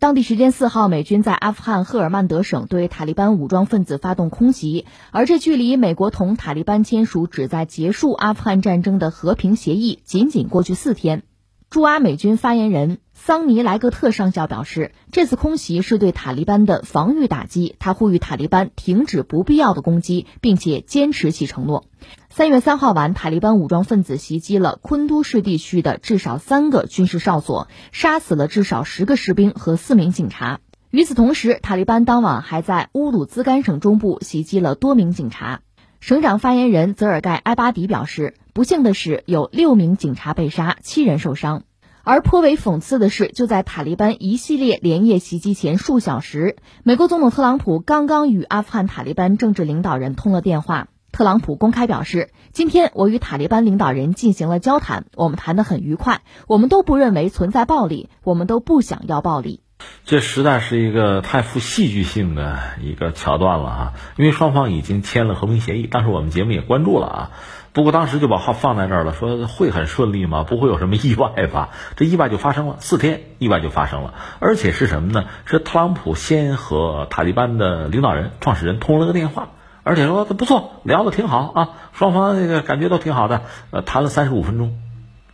当地时间四号，美军在阿富汗赫尔曼德省对塔利班武装分子发动空袭，而这距离美国同塔利班签署旨在结束阿富汗战争的和平协议仅仅过去四天。驻阿美军发言人桑尼莱格特上校表示，这次空袭是对塔利班的防御打击。他呼吁塔利班停止不必要的攻击，并且坚持其承诺。三月三号晚，塔利班武装分子袭击了昆都市地区的至少三个军事哨所，杀死了至少十个士兵和四名警察。与此同时，塔利班当晚还在乌鲁兹干省中部袭击了多名警察。省长发言人泽尔盖埃巴迪表示，不幸的是，有六名警察被杀，七人受伤。而颇为讽刺的是，就在塔利班一系列连夜袭击前数小时，美国总统特朗普刚刚与阿富汗塔利班政治领导人通了电话。特朗普公开表示，今天我与塔利班领导人进行了交谈，我们谈得很愉快，我们都不认为存在暴力，我们都不想要暴力。这实在是一个太富戏剧性的一个桥段了啊！因为双方已经签了和平协议，当时我们节目也关注了啊。不过当时就把话放在这儿了，说会很顺利吗？不会有什么意外吧？这意外就发生了，四天意外就发生了，而且是什么呢？是特朗普先和塔利班的领导人、创始人通了个电话，而且说不错，聊的挺好啊，双方那个感觉都挺好的，呃，谈了三十五分钟。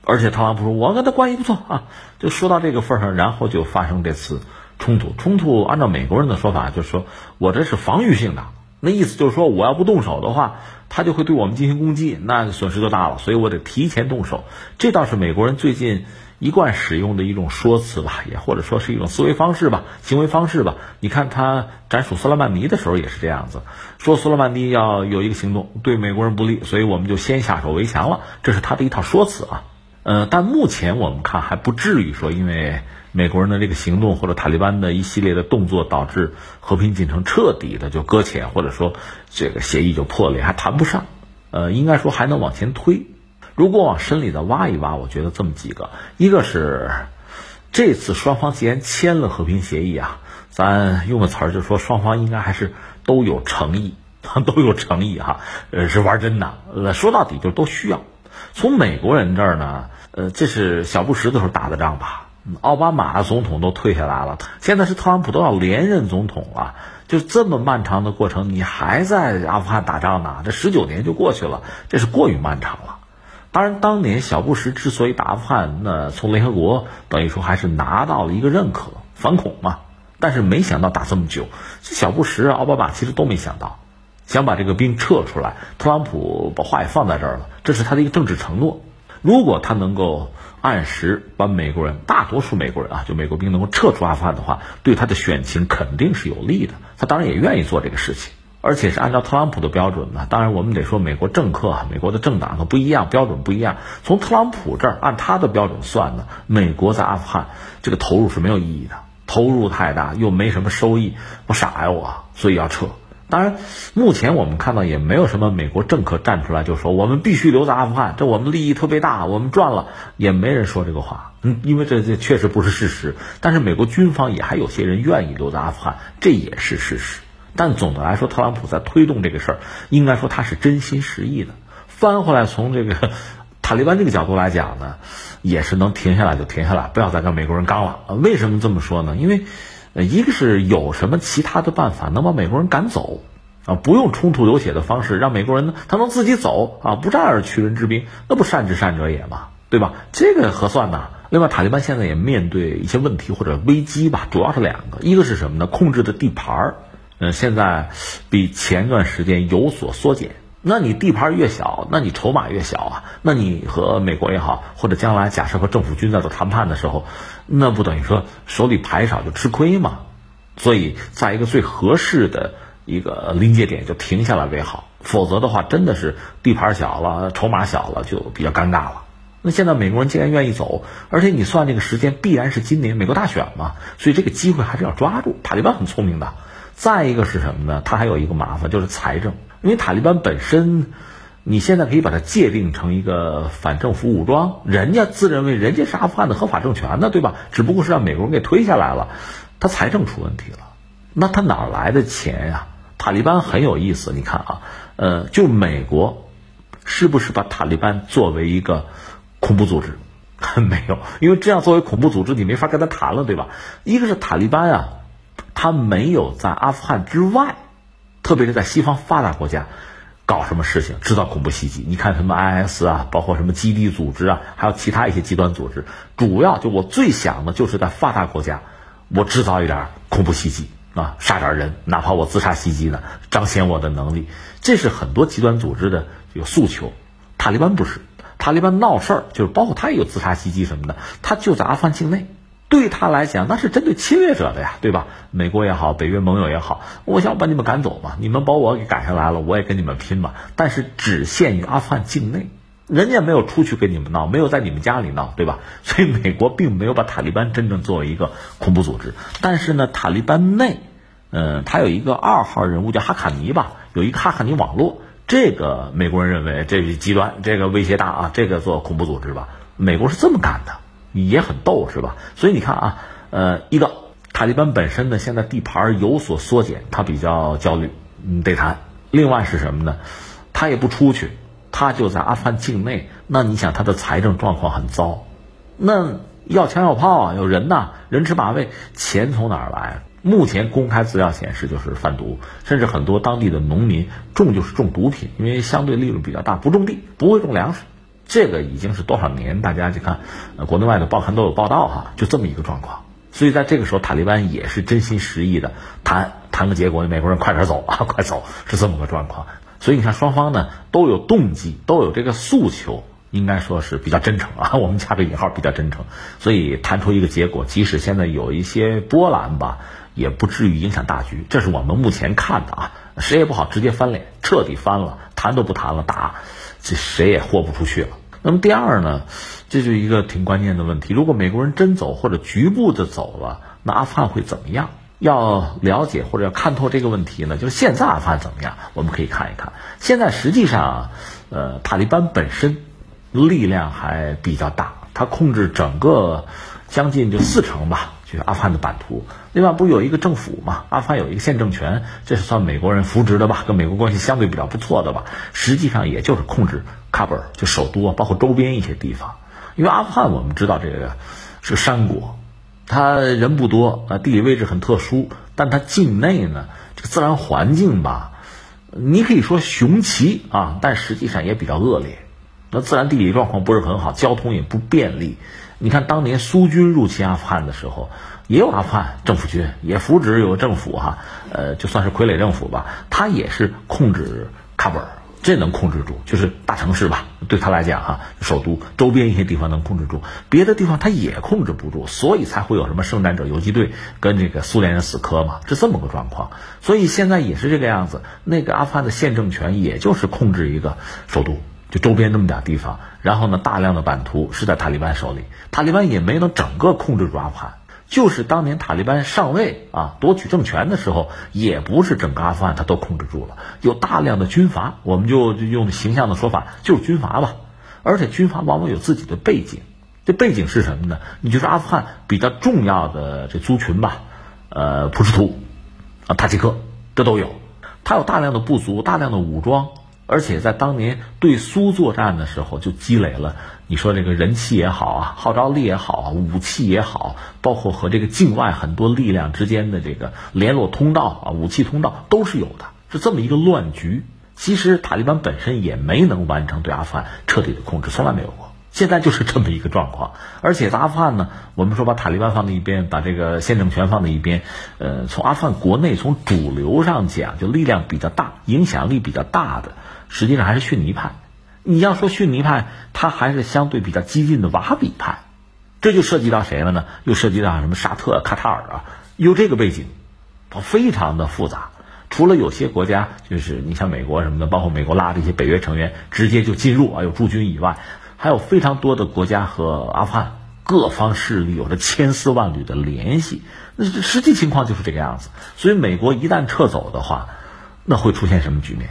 而且特朗普说：“我跟他关系不错啊。”就说到这个份上，然后就发生这次冲突。冲突按照美国人的说法，就是说我这是防御性的，那意思就是说我要不动手的话，他就会对我们进行攻击，那损失就大了。所以我得提前动手。这倒是美国人最近一贯使用的一种说辞吧，也或者说是一种思维方式吧、行为方式吧。你看他斩首苏莱曼尼的时候也是这样子，说苏莱曼尼要有一个行动对美国人不利，所以我们就先下手为强了。这是他的一套说辞啊。呃，但目前我们看还不至于说，因为美国人的这个行动或者塔利班的一系列的动作，导致和平进程彻底的就搁浅，或者说这个协议就破裂，还谈不上。呃，应该说还能往前推。如果往深里再挖一挖，我觉得这么几个：一个是这次双方既然签了和平协议啊，咱用个词儿就说双方应该还是都有诚意，都有诚意哈，呃，是玩真的。呃，说到底就都需要。从美国人这儿呢。呃，这是小布什的时候打的仗吧？奥巴马总统都退下来了，现在是特朗普都要连任总统了，就这么漫长的过程，你还在阿富汗打仗呢？这十九年就过去了，这是过于漫长了。当然，当年小布什之所以打阿富汗，那从联合国等于说还是拿到了一个认可，反恐嘛。但是没想到打这么久，小布什、奥巴马其实都没想到，想把这个兵撤出来。特朗普把话也放在这儿了，这是他的一个政治承诺。如果他能够按时把美国人，大多数美国人啊，就美国兵能够撤出阿富汗的话，对他的选情肯定是有利的。他当然也愿意做这个事情，而且是按照特朗普的标准呢。当然，我们得说美国政客、美国的政党它不一样，标准不一样。从特朗普这儿按他的标准算呢，美国在阿富汗这个投入是没有意义的，投入太大又没什么收益，我傻呀我，所以要撤。当然，目前我们看到也没有什么美国政客站出来就说我们必须留在阿富汗，这我们利益特别大，我们赚了，也没人说这个话。嗯，因为这这确实不是事实。但是美国军方也还有些人愿意留在阿富汗，这也是事实。但总的来说，特朗普在推动这个事儿，应该说他是真心实意的。翻回来从这个 塔利班这个角度来讲呢，也是能停下来就停下来，不要再跟美国人刚了。为什么这么说呢？因为。呃，一个是有什么其他的办法能把美国人赶走，啊，不用冲突流血的方式，让美国人呢他能自己走啊，不战而屈人之兵，那不善之善者也嘛，对吧？这个合算呐。另外，塔利班现在也面对一些问题或者危机吧，主要是两个，一个是什么呢？控制的地盘儿，嗯，现在比前段时间有所缩减。那你地盘越小，那你筹码越小啊。那你和美国也好，或者将来假设和政府军在做谈判的时候，那不等于说手里牌少就吃亏吗？所以在一个最合适的一个临界点就停下来为好，否则的话真的是地盘小了，筹码小了就比较尴尬了。那现在美国人既然愿意走，而且你算这个时间必然是今年美国大选嘛，所以这个机会还是要抓住。塔利班很聪明的。再一个是什么呢？他还有一个麻烦就是财政。因为塔利班本身，你现在可以把它界定成一个反政府武装，人家自认为人家是阿富汗的合法政权呢，对吧？只不过是让美国人给推下来了，他财政出问题了，那他哪来的钱呀？塔利班很有意思，你看啊，呃，就美国是不是把塔利班作为一个恐怖组织？没有，因为这样作为恐怖组织，你没法跟他谈了，对吧？一个是塔利班啊，他没有在阿富汗之外，特别是在西方发达国家搞什么事情，制造恐怖袭击。你看什么 IS 啊，包括什么基地组织啊，还有其他一些极端组织，主要就我最想的就是在发达国家，我制造一点恐怖袭击啊，杀点人，哪怕我自杀袭击呢，彰显我的能力。这是很多极端组织的这个诉求。塔利班不是。塔利班闹事儿，就是包括他也有自杀袭击什么的，他就在阿富汗境内，对他来讲那是针对侵略者的呀，对吧？美国也好，北约盟友也好，我想把你们赶走嘛，你们把我给赶下来了，我也跟你们拼嘛。但是只限于阿富汗境内，人家没有出去跟你们闹，没有在你们家里闹，对吧？所以美国并没有把塔利班真正作为一个恐怖组织。但是呢，塔利班内，嗯，他有一个二号人物叫哈卡尼吧，有一个哈卡尼网络。这个美国人认为这是极端，这个威胁大啊，这个做恐怖组织吧。美国是这么干的，也很逗，是吧？所以你看啊，呃，一个塔利班本身呢，现在地盘有所缩减，他比较焦虑，嗯，得谈。另外是什么呢？他也不出去，他就在阿富汗境内。那你想，他的财政状况很糟，那要枪要炮啊，有人呐，人吃马喂，钱从哪儿来？目前公开资料显示，就是贩毒，甚至很多当地的农民种就是种毒品，因为相对利润比较大，不种地，不会种粮食。这个已经是多少年？大家去看，呃，国内外的报刊都有报道哈，就这么一个状况。所以在这个时候，塔利班也是真心实意的谈谈个结果，美国人快点走啊，快走，是这么个状况。所以你看，双方呢都有动机，都有这个诉求。应该说是比较真诚啊，我们加个引号，比较真诚，所以谈出一个结果，即使现在有一些波澜吧，也不至于影响大局。这是我们目前看的啊，谁也不好直接翻脸，彻底翻了，谈都不谈了，打，这谁也豁不出去了。那么第二呢，这就一个挺关键的问题，如果美国人真走或者局部的走了，那阿富汗会怎么样？要了解或者要看透这个问题呢，就是现在阿富汗怎么样？我们可以看一看，现在实际上，呃，塔利班本身。力量还比较大，他控制整个将近就四成吧，就是阿富汗的版图。另外不有一个政府嘛，阿富汗有一个县政权，这是算美国人扶植的吧，跟美国关系相对比较不错的吧。实际上也就是控制喀布尔，就首都啊，包括周边一些地方。因为阿富汗我们知道这个是个山国，它人不多啊，地理位置很特殊，但它境内呢这个自然环境吧，你可以说雄奇啊，但实际上也比较恶劣。那自然地理状况不是很好，交通也不便利。你看当年苏军入侵阿富汗的时候，也有阿富汗政府军，也扶植有政府哈，呃，就算是傀儡政府吧，他也是控制喀布尔，这能控制住，就是大城市吧，对他来讲哈，首都周边一些地方能控制住，别的地方他也控制不住，所以才会有什么圣战者游击队跟这个苏联人死磕嘛，是这么个状况。所以现在也是这个样子，那个阿富汗的现政权也就是控制一个首都。就周边那么点地方，然后呢，大量的版图是在塔利班手里，塔利班也没能整个控制住阿富汗。就是当年塔利班上位啊，夺取政权的时候，也不是整个阿富汗他都控制住了，有大量的军阀，我们就用形象的说法，就是军阀吧。而且军阀往往有自己的背景，这背景是什么呢？你就是阿富汗比较重要的这族群吧，呃，普什图啊，塔吉克，这都有，他有大量的部族，大量的武装。而且在当年对苏作战的时候，就积累了你说这个人气也好啊，号召力也好啊，武器也好，包括和这个境外很多力量之间的这个联络通道啊，武器通道都是有的，是这么一个乱局。其实塔利班本身也没能完成对阿富汗彻底的控制，从来没有过。现在就是这么一个状况。而且阿富汗呢，我们说把塔利班放在一边，把这个县政权放在一边，呃，从阿富汗国内从主流上讲，就力量比较大、影响力比较大的。实际上还是逊尼派，你要说逊尼派，他还是相对比较激进的瓦比派，这就涉及到谁了呢？又涉及到什么沙特、卡塔尔啊？有这个背景，非常的复杂。除了有些国家，就是你像美国什么的，包括美国拉这些北约成员直接就进入啊，有驻军以外，还有非常多的国家和阿富汗各方势力有着千丝万缕的联系。那实际情况就是这个样子。所以美国一旦撤走的话，那会出现什么局面？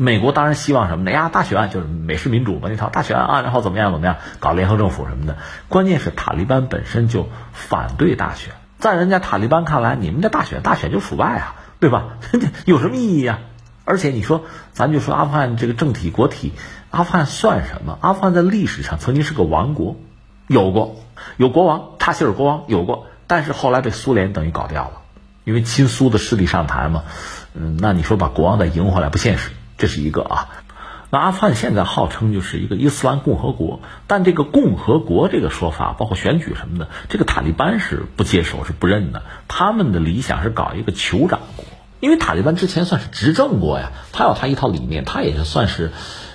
美国当然希望什么呢？呀，大选就是美式民主嘛，那套大选啊，然后怎么样怎么样，搞联合政府什么的。关键是塔利班本身就反对大选，在人家塔利班看来，你们的大选大选就腐败啊，对吧？有什么意义啊？而且你说，咱就说阿富汗这个政体国体，阿富汗算什么？阿富汗在历史上曾经是个王国，有过，有国王查希尔国王有过，但是后来被苏联等于搞掉了，因为亲苏的势力上台嘛。嗯，那你说把国王再赢回来不现实，这是一个啊。那阿富汗现在号称就是一个伊斯兰共和国，但这个共和国这个说法，包括选举什么的，这个塔利班是不接受、是不认的。他们的理想是搞一个酋长国，因为塔利班之前算是执政过呀，他有他一套理念，他也是算是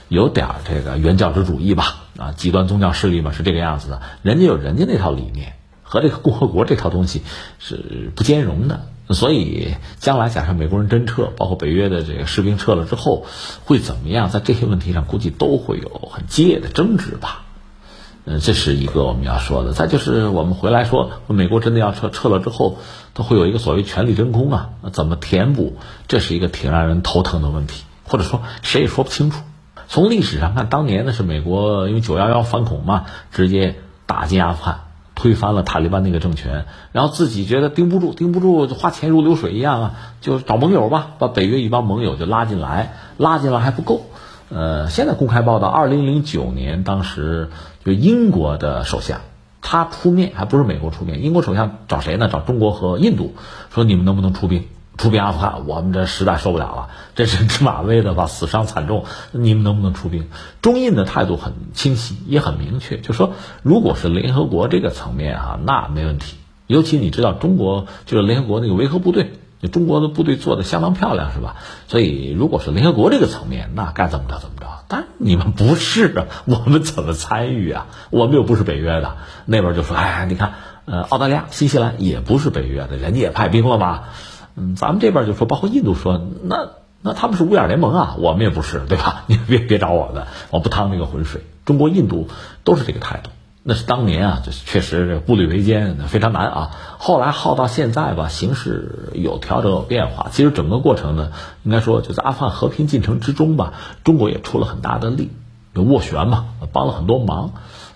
有点这个原教旨主义吧，啊，极端宗教势力嘛是这个样子的，人家有人家那套理念，和这个共和国这套东西是不兼容的。所以，将来假设美国人真撤，包括北约的这个士兵撤了之后，会怎么样？在这些问题上，估计都会有很激烈的争执吧。嗯，这是一个我们要说的。再就是我们回来说，美国真的要撤，撤了之后，它会有一个所谓权力真空啊，怎么填补？这是一个挺让人头疼的问题，或者说谁也说不清楚。从历史上看，当年呢是美国因为九幺幺反恐嘛，直接打进阿富汗。推翻了塔利班那个政权，然后自己觉得盯不住，盯不住就花钱如流水一样啊，就找盟友吧，把北约一帮盟友就拉进来，拉进来还不够。呃，现在公开报道，二零零九年当时就英国的首相他出面，还不是美国出面，英国首相找谁呢？找中国和印度，说你们能不能出兵？出兵阿富汗，我们这实在受不了了，这人吃马威的吧，死伤惨重，你们能不能出兵？中印的态度很清晰，也很明确，就说如果是联合国这个层面啊，那没问题。尤其你知道，中国就是联合国那个维和部队，中国的部队做的相当漂亮，是吧？所以如果是联合国这个层面，那该怎么着怎么着。但你们不是啊，我们怎么参与啊？我们又不是北约的。那边就说，哎，你看，呃，澳大利亚、新西兰也不是北约的，人家也派兵了嘛。嗯，咱们这边就说，包括印度说，那那他们是五眼联盟啊，我们也不是，对吧？你别别找我们，我不趟那个浑水。中国、印度都是这个态度。那是当年啊，就是确实这步履维艰，非常难啊。后来耗到现在吧，形势有调整有变化。其实整个过程呢，应该说就在阿富汗和平进程之中吧，中国也出了很大的力，有斡旋嘛，帮了很多忙。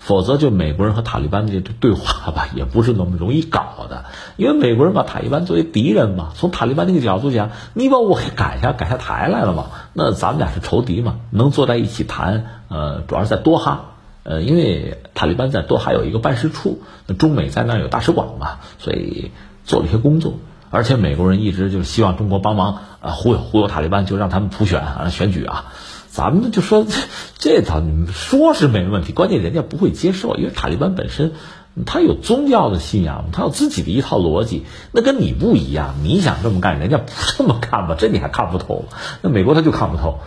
否则，就美国人和塔利班的这对话吧，也不是那么容易搞的。因为美国人把塔利班作为敌人嘛，从塔利班那个角度讲，你把我给赶下赶下台来了嘛，那咱们俩是仇敌嘛，能坐在一起谈。呃，主要是在多哈，呃，因为塔利班在多哈有一个办事处，中美在那儿有大使馆嘛，所以做了一些工作。而且美国人一直就是希望中国帮忙啊，忽悠忽悠塔利班，就让他们普选啊，选举啊。咱们就说这套，你说是没问题，关键人家不会接受，因为塔利班本身他有宗教的信仰，他有自己的一套逻辑，那跟你不一样。你想这么干，人家不这么看吧？这你还看不透？那美国他就看不透，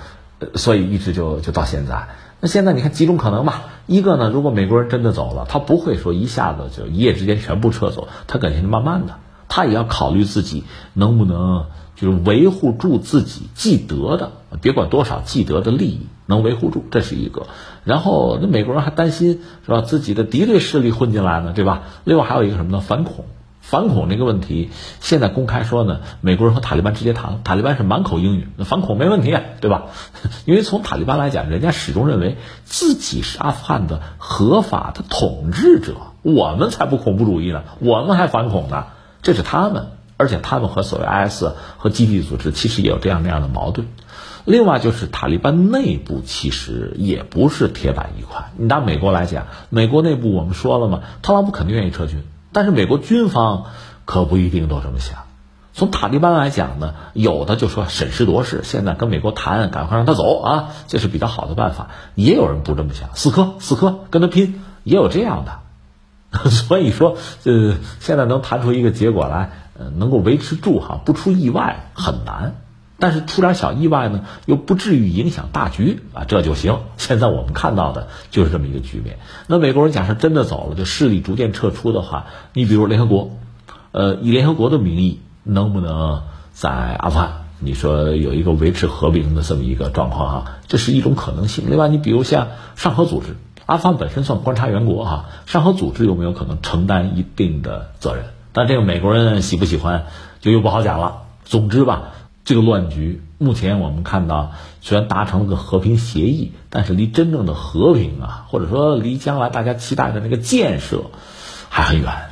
所以一直就就到现在。那现在你看几种可能吧？一个呢，如果美国人真的走了，他不会说一下子就一夜之间全部撤走，他肯定是慢慢的，他也要考虑自己能不能。就是维护住自己既得的，别管多少既得的利益能维护住，这是一个。然后那美国人还担心是吧？自己的敌对势力混进来呢，对吧？另外还有一个什么呢？反恐，反恐这个问题，现在公开说呢，美国人和塔利班直接谈，塔利班是满口英语，那反恐没问题，对吧？因为从塔利班来讲，人家始终认为自己是阿富汗的合法的统治者，我们才不恐怖主义呢，我们还反恐呢，这是他们。而且他们和所谓 IS 和基地组织其实也有这样那样的矛盾。另外就是塔利班内部其实也不是铁板一块。你拿美国来讲，美国内部我们说了嘛，特朗普肯定愿意撤军，但是美国军方可不一定都这么想。从塔利班来讲呢，有的就说审时度势，现在跟美国谈，赶快让他走啊，这是比较好的办法。也有人不这么想，死磕死磕跟他拼，也有这样的。所以说，呃，现在能谈出一个结果来。能够维持住哈，不出意外很难，但是出点小意外呢，又不至于影响大局啊，这就行。现在我们看到的就是这么一个局面。那美国人假设真的走了，就势力逐渐撤出的话，你比如联合国，呃，以联合国的名义，能不能在阿富汗，你说有一个维持和平的这么一个状况啊，这是一种可能性。另外，你比如像上合组织，阿富汗本身算观察员国哈，上合组织有没有可能承担一定的责任？但这个美国人喜不喜欢，就又不好讲了。总之吧，这个乱局目前我们看到，虽然达成了个和平协议，但是离真正的和平啊，或者说离将来大家期待的那个建设，还很远。